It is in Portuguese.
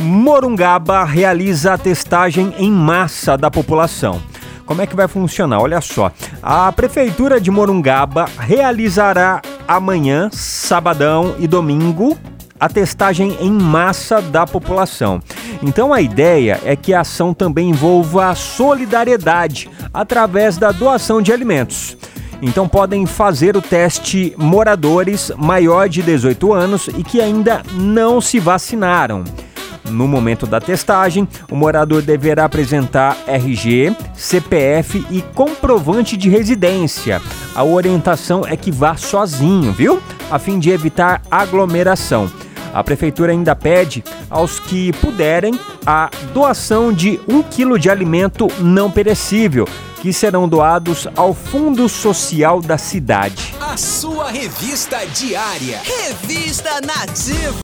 Morungaba realiza a testagem em massa da população. Como é que vai funcionar? Olha só. A Prefeitura de Morungaba realizará amanhã, sabadão e domingo a testagem em massa da população. Então a ideia é que a ação também envolva a solidariedade através da doação de alimentos. Então podem fazer o teste moradores maior de 18 anos e que ainda não se vacinaram. No momento da testagem, o morador deverá apresentar RG, CPF e comprovante de residência. A orientação é que vá sozinho, viu? A fim de evitar aglomeração. A prefeitura ainda pede aos que puderem a doação de um quilo de alimento não perecível, que serão doados ao Fundo Social da cidade. A sua revista diária. Revista Nativa.